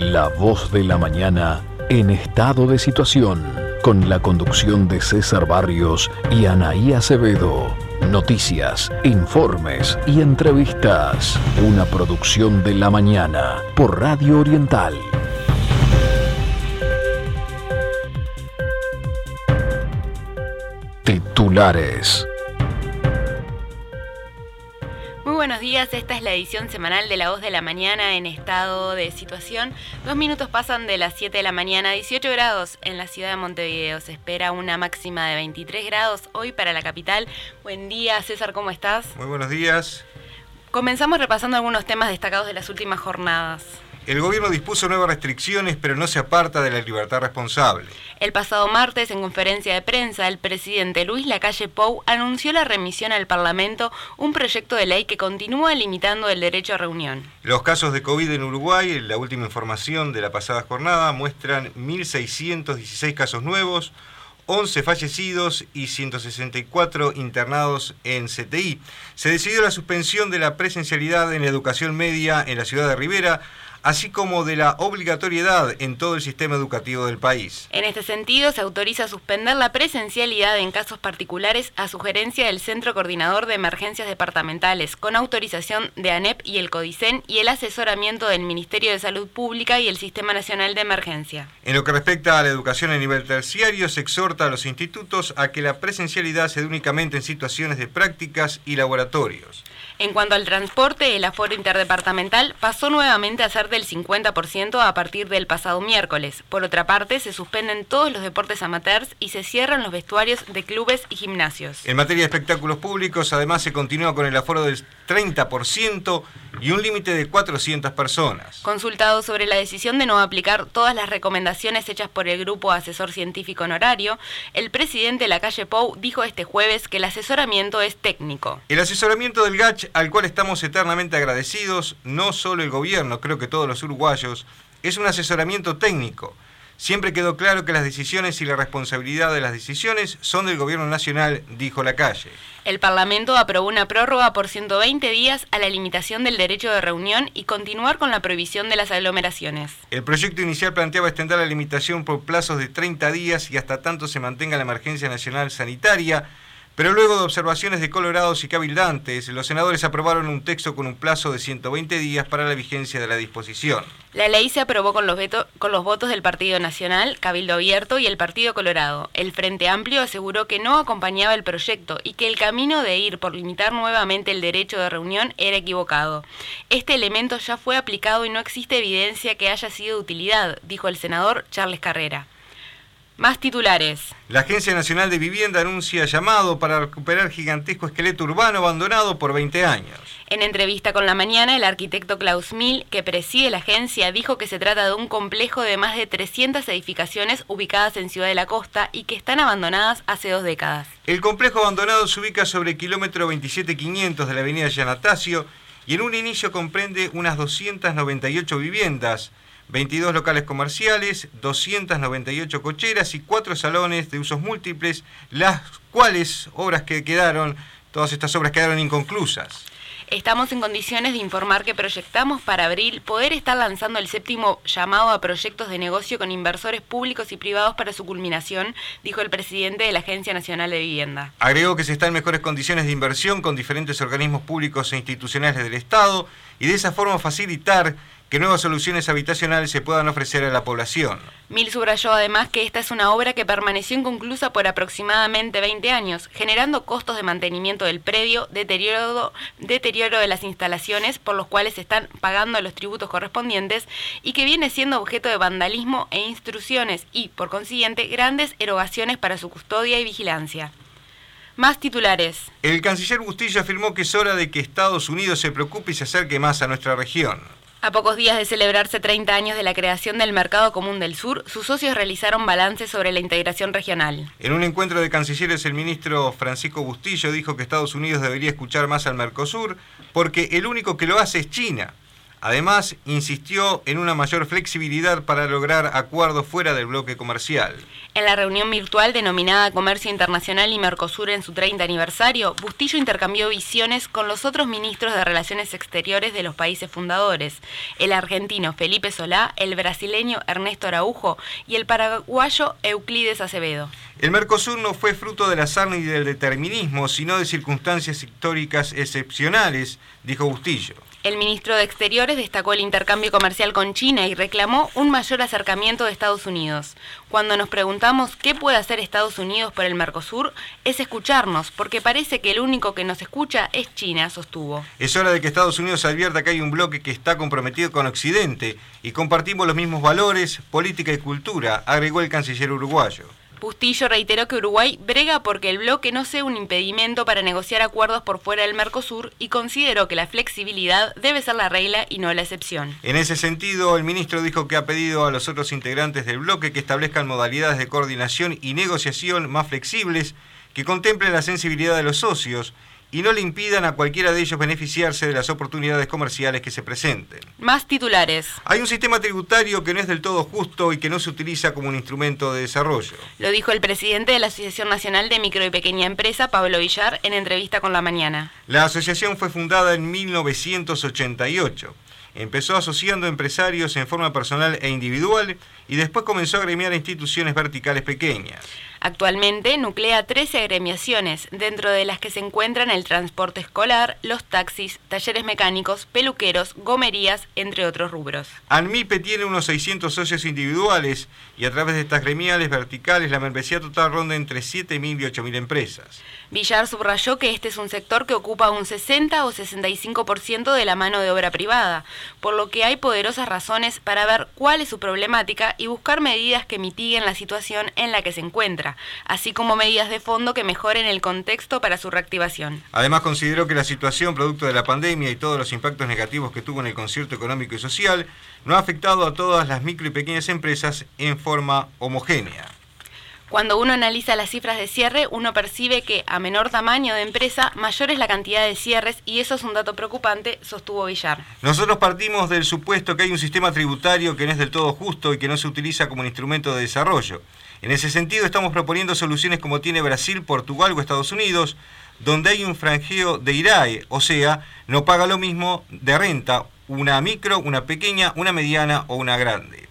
La voz de la mañana en estado de situación, con la conducción de César Barrios y Anaí Acevedo. Noticias, informes y entrevistas. Una producción de la mañana por Radio Oriental. Titulares. Muy buenos días, esta es la edición semanal de La Voz de la Mañana en estado de situación. Dos minutos pasan de las 7 de la mañana, 18 grados en la ciudad de Montevideo. Se espera una máxima de 23 grados hoy para la capital. Buen día, César, ¿cómo estás? Muy buenos días. Comenzamos repasando algunos temas destacados de las últimas jornadas. El gobierno dispuso nuevas restricciones, pero no se aparta de la libertad responsable. El pasado martes, en conferencia de prensa, el presidente Luis Lacalle Pou anunció la remisión al Parlamento un proyecto de ley que continúa limitando el derecho a reunión. Los casos de COVID en Uruguay, la última información de la pasada jornada, muestran 1.616 casos nuevos, 11 fallecidos y 164 internados en CTI. Se decidió la suspensión de la presencialidad en la educación media en la ciudad de Rivera, así como de la obligatoriedad en todo el sistema educativo del país. En este sentido, se autoriza suspender la presencialidad en casos particulares a sugerencia del Centro Coordinador de Emergencias Departamentales, con autorización de ANEP y el CODICEN y el asesoramiento del Ministerio de Salud Pública y el Sistema Nacional de Emergencia. En lo que respecta a la educación a nivel terciario, se exhorta a los institutos a que la presencialidad se dé únicamente en situaciones de prácticas y laboratorios. En cuanto al transporte, el aforo interdepartamental pasó nuevamente a ser del 50% a partir del pasado miércoles. Por otra parte, se suspenden todos los deportes amateurs y se cierran los vestuarios de clubes y gimnasios. En materia de espectáculos públicos, además se continúa con el aforo del 30% y un límite de 400 personas. Consultado sobre la decisión de no aplicar todas las recomendaciones hechas por el Grupo Asesor Científico Honorario, el presidente de la calle Pou dijo este jueves que el asesoramiento es técnico. El asesoramiento del GACH, al cual estamos eternamente agradecidos, no solo el gobierno, creo que todos los uruguayos, es un asesoramiento técnico. Siempre quedó claro que las decisiones y la responsabilidad de las decisiones son del gobierno nacional, dijo la calle. El Parlamento aprobó una prórroga por 120 días a la limitación del derecho de reunión y continuar con la prohibición de las aglomeraciones. El proyecto inicial planteaba extender la limitación por plazos de 30 días y hasta tanto se mantenga la emergencia nacional sanitaria pero luego de observaciones de colorados y cabildantes, los senadores aprobaron un texto con un plazo de 120 días para la vigencia de la disposición. La ley se aprobó con los, con los votos del Partido Nacional, Cabildo Abierto y el Partido Colorado. El Frente Amplio aseguró que no acompañaba el proyecto y que el camino de ir por limitar nuevamente el derecho de reunión era equivocado. Este elemento ya fue aplicado y no existe evidencia que haya sido de utilidad, dijo el senador Charles Carrera. Más titulares. La Agencia Nacional de Vivienda anuncia llamado para recuperar gigantesco esqueleto urbano abandonado por 20 años. En entrevista con la mañana, el arquitecto Klaus Mill, que preside la agencia, dijo que se trata de un complejo de más de 300 edificaciones ubicadas en Ciudad de la Costa y que están abandonadas hace dos décadas. El complejo abandonado se ubica sobre el kilómetro 27500 de la avenida Yanatacio y en un inicio comprende unas 298 viviendas 22 locales comerciales, 298 cocheras y 4 salones de usos múltiples, las cuales obras que quedaron, todas estas obras quedaron inconclusas. Estamos en condiciones de informar que proyectamos para abril poder estar lanzando el séptimo llamado a proyectos de negocio con inversores públicos y privados para su culminación, dijo el presidente de la Agencia Nacional de Vivienda. Agregó que se está en mejores condiciones de inversión con diferentes organismos públicos e institucionales del Estado y de esa forma facilitar que nuevas soluciones habitacionales se puedan ofrecer a la población. Mil subrayó además que esta es una obra que permaneció inconclusa por aproximadamente 20 años, generando costos de mantenimiento del predio, deterioro, deterioro de las instalaciones por los cuales se están pagando los tributos correspondientes y que viene siendo objeto de vandalismo e instrucciones y, por consiguiente, grandes erogaciones para su custodia y vigilancia. Más titulares. El canciller Bustillo afirmó que es hora de que Estados Unidos se preocupe y se acerque más a nuestra región. A pocos días de celebrarse 30 años de la creación del Mercado Común del Sur, sus socios realizaron balances sobre la integración regional. En un encuentro de cancilleres, el ministro Francisco Bustillo dijo que Estados Unidos debería escuchar más al Mercosur porque el único que lo hace es China. Además, insistió en una mayor flexibilidad para lograr acuerdos fuera del bloque comercial. En la reunión virtual denominada Comercio Internacional y Mercosur en su 30 aniversario, Bustillo intercambió visiones con los otros ministros de Relaciones Exteriores de los países fundadores, el argentino Felipe Solá, el brasileño Ernesto Araujo y el paraguayo Euclides Acevedo. El Mercosur no fue fruto del azar ni del determinismo, sino de circunstancias históricas excepcionales, dijo Bustillo. El ministro de Exteriores destacó el intercambio comercial con China y reclamó un mayor acercamiento de Estados Unidos. Cuando nos preguntamos qué puede hacer Estados Unidos por el Mercosur, es escucharnos, porque parece que el único que nos escucha es China, sostuvo. Es hora de que Estados Unidos advierta que hay un bloque que está comprometido con Occidente y compartimos los mismos valores, política y cultura, agregó el canciller uruguayo. Bustillo reiteró que Uruguay brega porque el bloque no sea un impedimento para negociar acuerdos por fuera del Mercosur y consideró que la flexibilidad debe ser la regla y no la excepción. En ese sentido, el ministro dijo que ha pedido a los otros integrantes del bloque que establezcan modalidades de coordinación y negociación más flexibles que contemplen la sensibilidad de los socios y no le impidan a cualquiera de ellos beneficiarse de las oportunidades comerciales que se presenten. Más titulares. Hay un sistema tributario que no es del todo justo y que no se utiliza como un instrumento de desarrollo. Lo dijo el presidente de la Asociación Nacional de Micro y Pequeña Empresa, Pablo Villar, en entrevista con La Mañana. La asociación fue fundada en 1988. Empezó asociando empresarios en forma personal e individual y después comenzó a gremiar a instituciones verticales pequeñas. Actualmente nuclea 13 agremiaciones, dentro de las que se encuentran el transporte escolar, los taxis, talleres mecánicos, peluqueros, gomerías, entre otros rubros. ANMIPE tiene unos 600 socios individuales y a través de estas gremiales verticales la membresía total ronda entre 7.000 y 8.000 empresas. Villar subrayó que este es un sector que ocupa un 60 o 65% de la mano de obra privada, por lo que hay poderosas razones para ver cuál es su problemática y buscar medidas que mitiguen la situación en la que se encuentra, así como medidas de fondo que mejoren el contexto para su reactivación. Además, consideró que la situación producto de la pandemia y todos los impactos negativos que tuvo en el concierto económico y social no ha afectado a todas las micro y pequeñas empresas en forma homogénea. Cuando uno analiza las cifras de cierre, uno percibe que a menor tamaño de empresa, mayor es la cantidad de cierres y eso es un dato preocupante, sostuvo Villar. Nosotros partimos del supuesto que hay un sistema tributario que no es del todo justo y que no se utiliza como un instrumento de desarrollo. En ese sentido estamos proponiendo soluciones como tiene Brasil, Portugal o Estados Unidos, donde hay un franjeo de IRAE, o sea, no paga lo mismo de renta una micro, una pequeña, una mediana o una grande.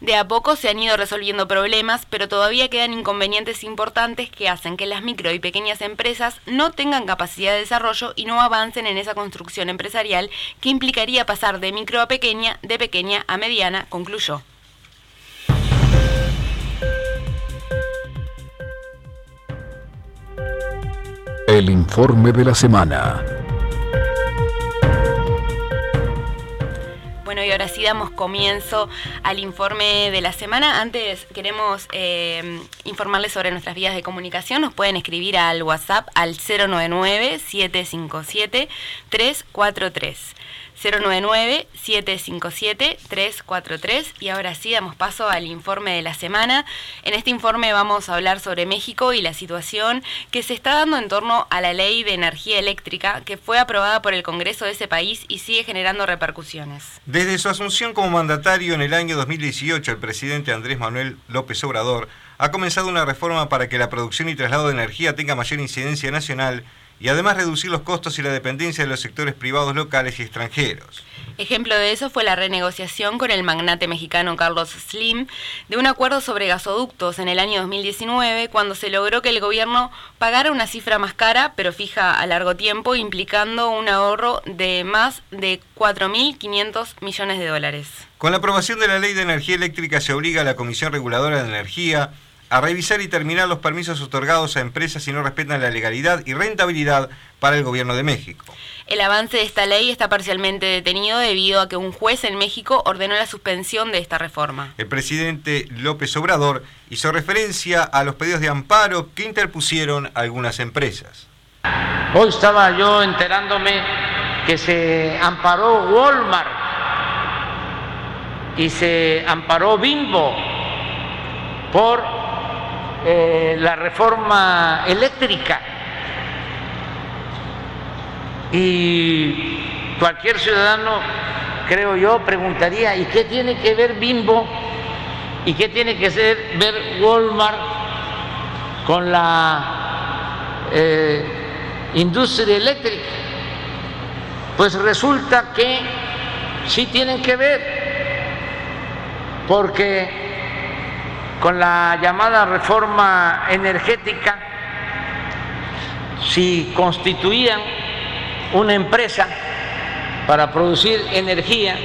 De a poco se han ido resolviendo problemas, pero todavía quedan inconvenientes importantes que hacen que las micro y pequeñas empresas no tengan capacidad de desarrollo y no avancen en esa construcción empresarial que implicaría pasar de micro a pequeña, de pequeña a mediana, concluyó. El informe de la semana. Bueno, y ahora sí damos comienzo al informe de la semana. Antes queremos eh, informarles sobre nuestras vías de comunicación. Nos pueden escribir al WhatsApp al 099-757-343. 099-757-343. Y ahora sí, damos paso al informe de la semana. En este informe vamos a hablar sobre México y la situación que se está dando en torno a la ley de energía eléctrica que fue aprobada por el Congreso de ese país y sigue generando repercusiones. Desde su asunción como mandatario en el año 2018, el presidente Andrés Manuel López Obrador ha comenzado una reforma para que la producción y traslado de energía tenga mayor incidencia nacional y además reducir los costos y la dependencia de los sectores privados locales y extranjeros. Ejemplo de eso fue la renegociación con el magnate mexicano Carlos Slim de un acuerdo sobre gasoductos en el año 2019, cuando se logró que el gobierno pagara una cifra más cara, pero fija a largo tiempo, implicando un ahorro de más de 4.500 millones de dólares. Con la aprobación de la ley de energía eléctrica se obliga a la Comisión Reguladora de Energía a revisar y terminar los permisos otorgados a empresas si no respetan la legalidad y rentabilidad para el gobierno de México. El avance de esta ley está parcialmente detenido debido a que un juez en México ordenó la suspensión de esta reforma. El presidente López Obrador hizo referencia a los pedidos de amparo que interpusieron algunas empresas. Hoy estaba yo enterándome que se amparó Walmart y se amparó Bimbo por eh, la reforma eléctrica. Y cualquier ciudadano creo yo, preguntaría, ¿y qué tiene que ver Bimbo y qué tiene que ser, ver Walmart con la eh, industria eléctrica? Pues resulta que sí tienen que ver, porque con la llamada reforma energética, si constituían una empresa para producir energía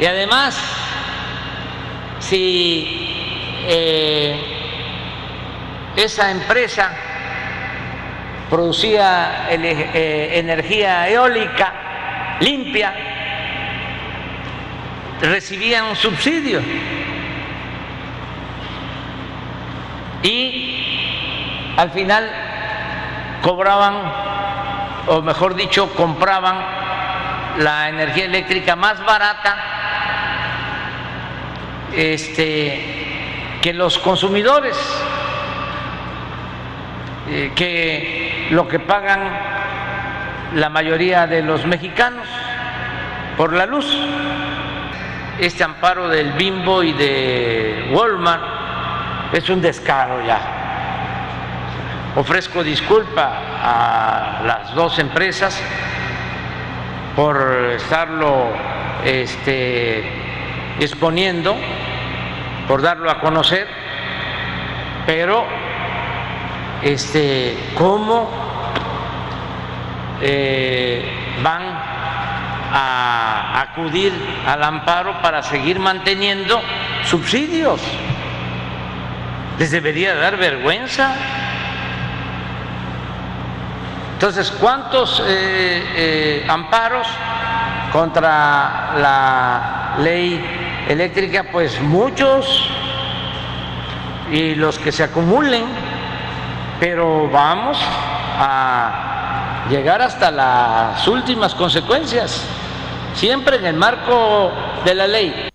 y además si eh, esa empresa producía eh, energía eólica limpia, recibían un y al final cobraban, o mejor dicho, compraban la energía eléctrica más barata este, que los consumidores, eh, que lo que pagan la mayoría de los mexicanos por la luz. Este amparo del Bimbo y de Walmart es un descaro ya. Ofrezco disculpa a las dos empresas por estarlo este, exponiendo, por darlo a conocer, pero este, ¿cómo eh, van a acudir al amparo para seguir manteniendo subsidios. Les debería dar vergüenza. Entonces, ¿cuántos eh, eh, amparos contra la ley eléctrica? Pues muchos, y los que se acumulen, pero vamos a llegar hasta las últimas consecuencias siempre en el marco de la ley.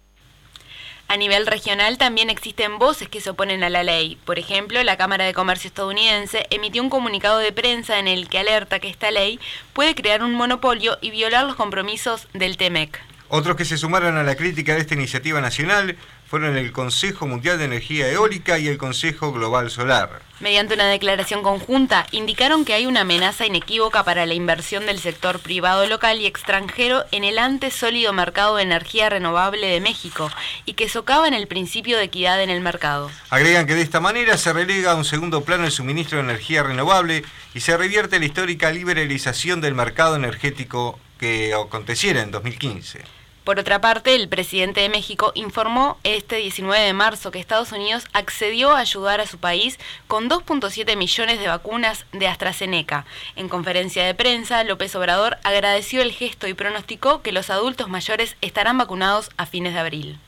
A nivel regional también existen voces que se oponen a la ley. Por ejemplo, la Cámara de Comercio estadounidense emitió un comunicado de prensa en el que alerta que esta ley puede crear un monopolio y violar los compromisos del TEMEC. Otros que se sumaron a la crítica de esta iniciativa nacional fueron el Consejo Mundial de Energía Eólica y el Consejo Global Solar. Mediante una declaración conjunta, indicaron que hay una amenaza inequívoca para la inversión del sector privado local y extranjero en el antes sólido mercado de energía renovable de México y que socavan el principio de equidad en el mercado. Agregan que de esta manera se relega a un segundo plano el suministro de energía renovable y se revierte la histórica liberalización del mercado energético que aconteciera en 2015. Por otra parte, el presidente de México informó este 19 de marzo que Estados Unidos accedió a ayudar a su país con 2.7 millones de vacunas de AstraZeneca. En conferencia de prensa, López Obrador agradeció el gesto y pronosticó que los adultos mayores estarán vacunados a fines de abril.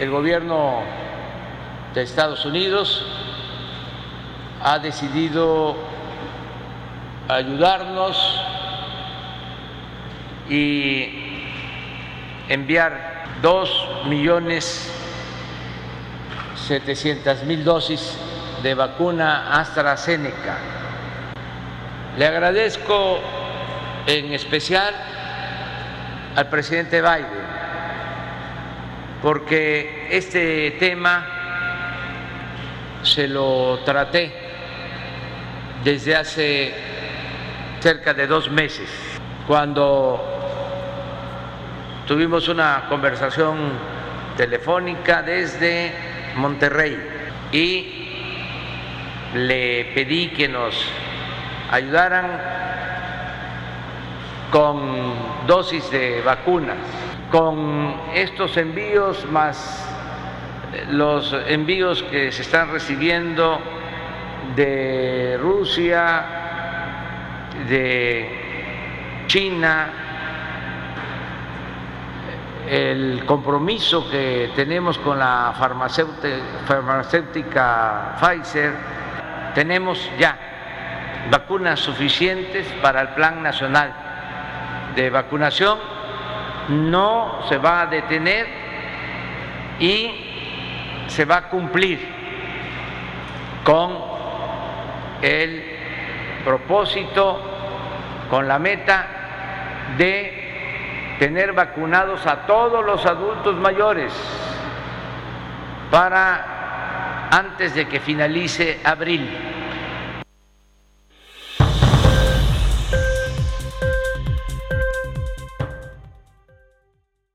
El gobierno de Estados Unidos ha decidido ayudarnos y enviar dos millones setecientas mil dosis de vacuna AstraZeneca. Le agradezco en especial al presidente Biden porque este tema se lo traté desde hace cerca de dos meses, cuando Tuvimos una conversación telefónica desde Monterrey y le pedí que nos ayudaran con dosis de vacunas, con estos envíos más los envíos que se están recibiendo de Rusia, de China, el compromiso que tenemos con la farmacéutica Pfizer, tenemos ya vacunas suficientes para el Plan Nacional de Vacunación, no se va a detener y se va a cumplir con el propósito, con la meta de tener vacunados a todos los adultos mayores para antes de que finalice abril.